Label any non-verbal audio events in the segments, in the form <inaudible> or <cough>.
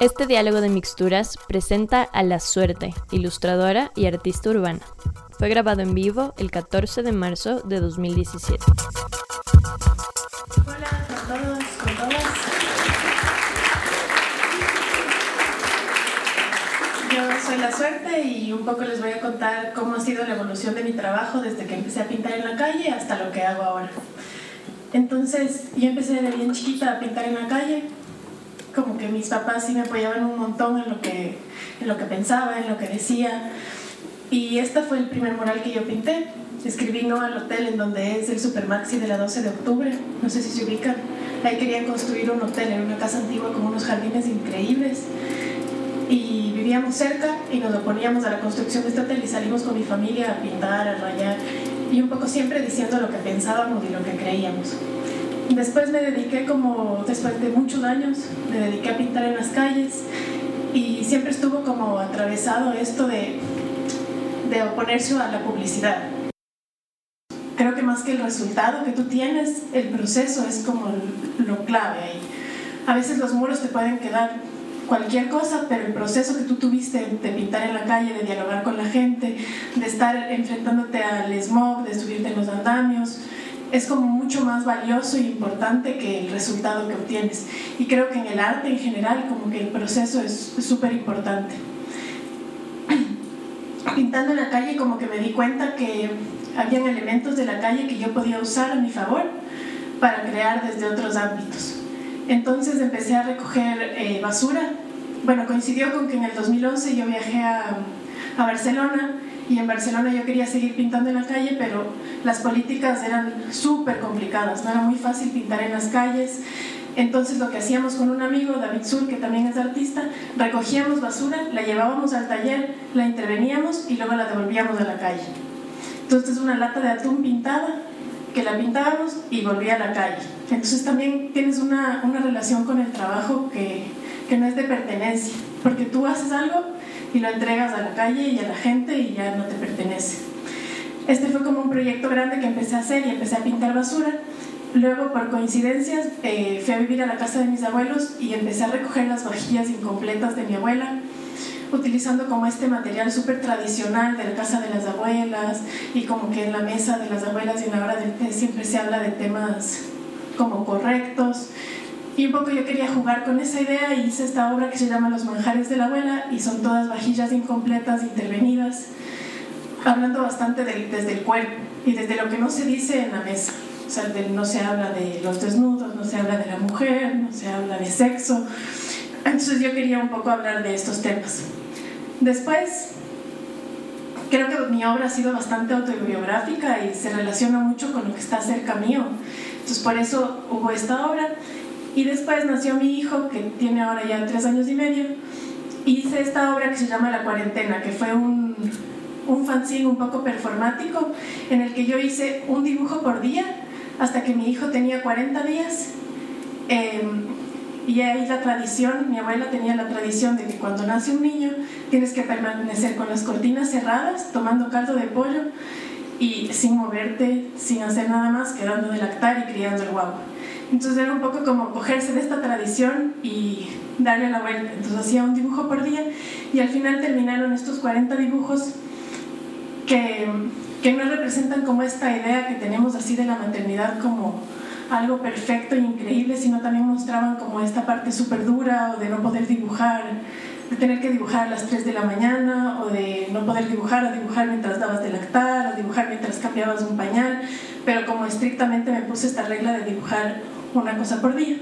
Este diálogo de mixturas presenta a La Suerte, ilustradora y artista urbana. Fue grabado en vivo el 14 de marzo de 2017. Hola a todos, con todas. Yo soy La Suerte y un poco les voy a contar cómo ha sido la evolución de mi trabajo desde que empecé a pintar en la calle hasta lo que hago ahora. Entonces, yo empecé de bien chiquita a pintar en la calle, como que mis papás sí me apoyaban un montón en lo que, en lo que pensaba, en lo que decía. Y este fue el primer mural que yo pinté. Escribí no al hotel en donde es el Supermaxi de la 12 de octubre, no sé si se ubican. Ahí querían construir un hotel en una casa antigua con unos jardines increíbles. Y vivíamos cerca y nos oponíamos a la construcción de este hotel y salimos con mi familia a pintar, a rayar y un poco siempre diciendo lo que pensábamos y lo que creíamos. Después me dediqué como, después de muchos años, me dediqué a pintar en las calles y siempre estuvo como atravesado esto de, de oponerse a la publicidad. Creo que más que el resultado que tú tienes, el proceso es como lo clave ahí. A veces los muros te pueden quedar cualquier cosa, pero el proceso que tú tuviste de pintar en la calle, de dialogar con la gente, de estar enfrentándote al smog, de subirte en los andamios, es como mucho más valioso y importante que el resultado que obtienes. Y creo que en el arte en general como que el proceso es súper importante. <clears throat> Pintando en la calle como que me di cuenta que habían elementos de la calle que yo podía usar a mi favor para crear desde otros ámbitos. Entonces empecé a recoger eh, basura. Bueno, coincidió con que en el 2011 yo viajé a, Barcelona y en Barcelona yo quería seguir pintando en la calle, pero las políticas eran súper complicadas, no era muy fácil pintar en las calles. Entonces lo que hacíamos con un amigo, David Sur, que también es artista, recogíamos basura, la llevábamos al taller, la interveníamos y luego la devolvíamos a la calle. Entonces es una lata de atún pintada que la pintábamos y volvía a la calle. Entonces también tienes una, una relación con el trabajo que, que no es de pertenencia, porque tú haces algo y lo entregas a la calle y a la gente y ya no te pertenece. Este fue como un proyecto grande que empecé a hacer y empecé a pintar basura. Luego, por coincidencias, eh, fui a vivir a la casa de mis abuelos y empecé a recoger las vajillas incompletas de mi abuela, utilizando como este material súper tradicional de la casa de las abuelas y como que en la mesa de las abuelas y en la hora del té siempre se habla de temas como correctos. Y un poco yo quería jugar con esa idea y hice esta obra que se llama Los manjares de la abuela y son todas vajillas incompletas, intervenidas, hablando bastante desde el cuerpo y desde lo que no se dice en la mesa. O sea, no se habla de los desnudos, no se habla de la mujer, no se habla de sexo. Entonces yo quería un poco hablar de estos temas. Después, creo que mi obra ha sido bastante autobiográfica y se relaciona mucho con lo que está cerca mío. Entonces por eso hubo esta obra. Y después nació mi hijo, que tiene ahora ya tres años y medio, y hice esta obra que se llama La Cuarentena, que fue un, un fanzine un poco performático, en el que yo hice un dibujo por día hasta que mi hijo tenía 40 días. Eh, y ahí la tradición, mi abuela tenía la tradición de que cuando nace un niño tienes que permanecer con las cortinas cerradas, tomando caldo de pollo y sin moverte, sin hacer nada más, quedando de lactar y criando el guagua. Entonces era un poco como cogerse de esta tradición y darle la vuelta. Entonces hacía un dibujo por día y al final terminaron estos 40 dibujos que, que no representan como esta idea que tenemos así de la maternidad como algo perfecto e increíble, sino también mostraban como esta parte súper dura o de no poder dibujar, de tener que dibujar a las 3 de la mañana o de no poder dibujar o dibujar mientras dabas de lactar o dibujar mientras cambiabas un pañal, pero como estrictamente me puse esta regla de dibujar una cosa por día.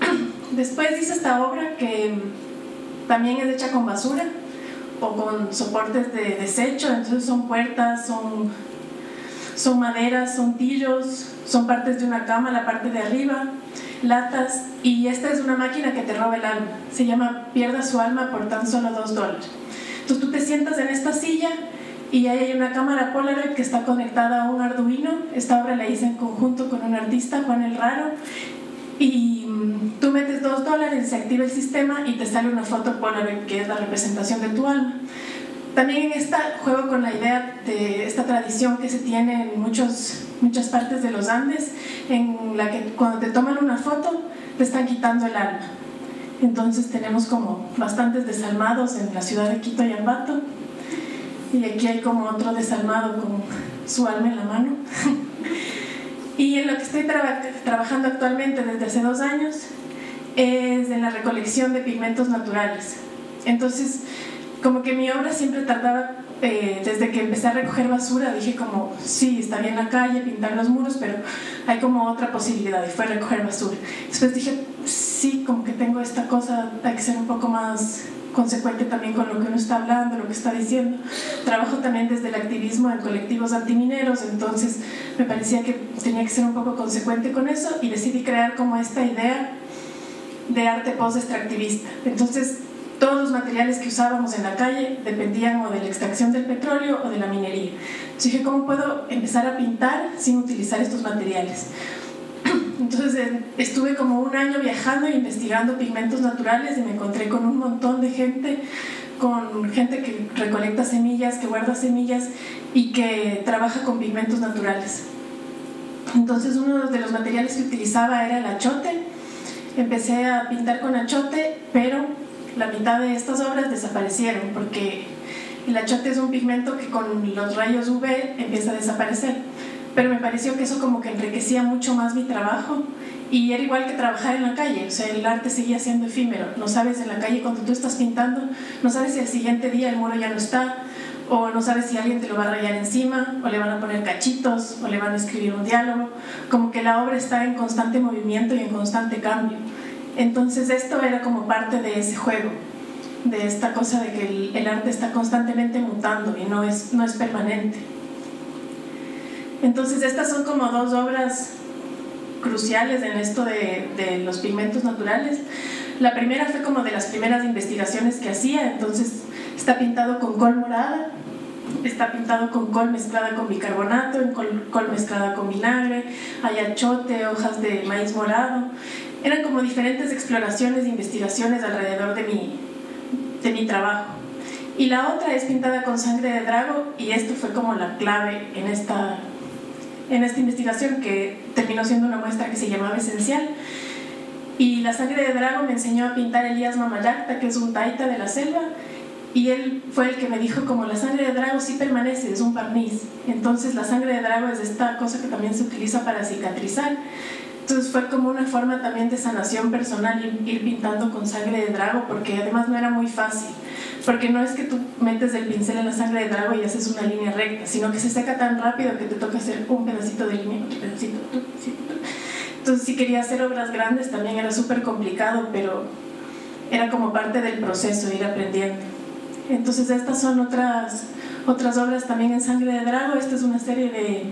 <clears throat> Después hice esta obra que también es hecha con basura o con soportes de desecho, entonces son puertas, son, son maderas, son tillos, son partes de una cama, la parte de arriba, latas, y esta es una máquina que te roba el alma. Se llama Pierda su alma por tan solo dos dólares. Entonces tú te sientas en esta silla y ahí hay una cámara Polaroid que está conectada a un Arduino. Esta obra la hice en conjunto con un artista, Juan El Raro, y tú metes dos dólares, se activa el sistema y te sale una foto Polaroid que es la representación de tu alma. También en esta juego con la idea de esta tradición que se tiene en muchos muchas partes de los Andes en la que cuando te toman una foto te están quitando el alma. Entonces tenemos como bastantes desalmados en la ciudad de Quito y Ambato. Y aquí hay como otro desalmado con su alma en la mano. <laughs> y en lo que estoy trabajando actualmente desde hace dos años es en la recolección de pigmentos naturales. Entonces, como que mi obra siempre tardaba, eh, desde que empecé a recoger basura, dije como, sí, está bien la calle, pintar los muros, pero hay como otra posibilidad y fue recoger basura. Después dije, sí, como que tengo esta cosa, hay que ser un poco más consecuente también con lo que uno está hablando, lo que está diciendo. Trabajo también desde el activismo en colectivos antimineros, entonces me parecía que tenía que ser un poco consecuente con eso y decidí crear como esta idea de arte post-extractivista. Entonces, todos los materiales que usábamos en la calle dependían o de la extracción del petróleo o de la minería. Entonces dije, ¿cómo puedo empezar a pintar sin utilizar estos materiales? <clears throat> Entonces eh, estuve como un año viajando e investigando pigmentos naturales y me encontré con un montón de gente, con gente que recolecta semillas, que guarda semillas y que trabaja con pigmentos naturales. Entonces uno de los materiales que utilizaba era el achote. Empecé a pintar con achote, pero la mitad de estas obras desaparecieron porque el achote es un pigmento que con los rayos UV empieza a desaparecer. Pero me pareció que eso como que enriquecía mucho más mi trabajo y era igual que trabajar en la calle, o sea, el arte seguía siendo efímero. No sabes en la calle cuando tú estás pintando, no sabes si al siguiente día el muro ya no está, o no sabes si alguien te lo va a rayar encima, o le van a poner cachitos, o le van a escribir un diálogo. Como que la obra está en constante movimiento y en constante cambio. Entonces esto era como parte de ese juego, de esta cosa de que el, arte está constantemente mutando y no es, no es permanente. Entonces estas son como dos obras cruciales en esto de, los pigmentos naturales. La primera fue como de las primeras investigaciones que hacía, entonces está pintado con col morada, está pintado con col mezclada con bicarbonato, en col, col mezclada con vinagre, hay achote, hojas de maíz morado, eran como diferentes exploraciones e investigaciones alrededor de mi, de mi trabajo. Y la otra es pintada con sangre de drago y esto fue como la clave en esta, en esta investigación que terminó siendo una muestra que se llamaba Esencial. Y la sangre de drago me enseñó a pintar Elías Mamayacta, que es un taita de la selva, y él fue el que me dijo como la sangre de drago sí permanece, es un barniz. Entonces la sangre de drago es esta cosa que también se utiliza para cicatrizar. Entonces fue como una forma también de sanación personal ir, pintando con sangre de drago, porque además no era muy fácil, porque no es que tú metes el pincel en la sangre de drago y haces una línea recta, sino que se seca tan rápido que te toca hacer un pedacito de línea, otro pedacito, otro pedacito. Entonces si quería hacer obras grandes también era súper complicado, pero era como parte del proceso, ir aprendiendo. Entonces estas son otras, otras obras también en sangre de drago. Esta es una serie de,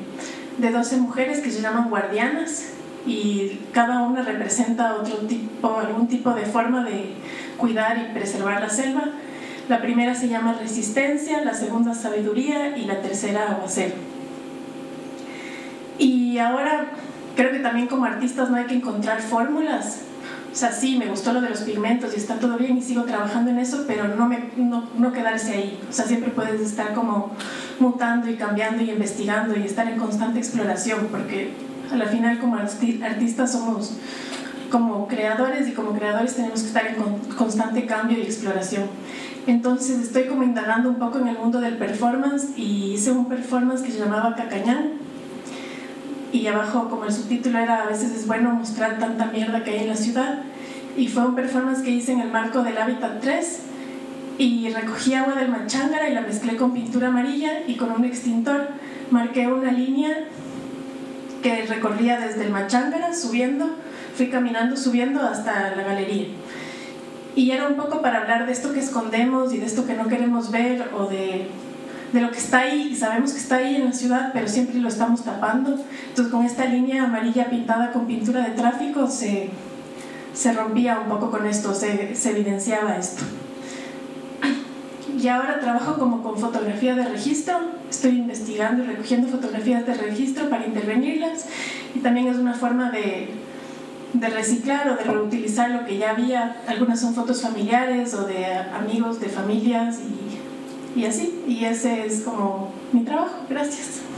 de 12 mujeres que se llaman guardianas y cada una representa otro tipo, algún tipo de forma de cuidar y preservar la selva. La primera se llama resistencia, la segunda sabiduría y la tercera aguacero. Y ahora creo que también como artistas no hay que encontrar fórmulas. O sea, sí, me gustó lo de los pigmentos y está todo bien y sigo trabajando en eso, pero no, me, no, no quedarse ahí. O sea, siempre puedes estar como mutando y cambiando y investigando y estar en constante exploración, porque a la final como artistas somos como creadores y como creadores tenemos que estar en constante cambio y exploración. Entonces estoy como indagando un poco en el mundo del performance y hice un performance que se llamaba Cacañán y abajo como el subtítulo era a veces es bueno mostrar tanta mierda que hay en la ciudad y fue un performance que hice en el marco del Hábitat 3 y recogí agua del Machángara y la mezclé con pintura amarilla y con un extintor. Marqué una línea que recorría desde el Machángara subiendo, fui caminando subiendo hasta la galería. Y era un poco para hablar de esto que escondemos y de esto que no queremos ver o de, de lo que está ahí y sabemos que está ahí en la ciudad, pero siempre lo estamos tapando. Entonces con esta línea amarilla pintada con pintura de tráfico se, se rompía un poco con esto, se, se evidenciaba esto y ahora trabajo como con fotografía de registro. Estoy investigando y recogiendo fotografías de registro para intervenirlas y también es una forma de, de reciclar o de reutilizar lo que ya había. Algunas son fotos familiares o de amigos, de familias y, y así. Y ese es como mi trabajo. Gracias.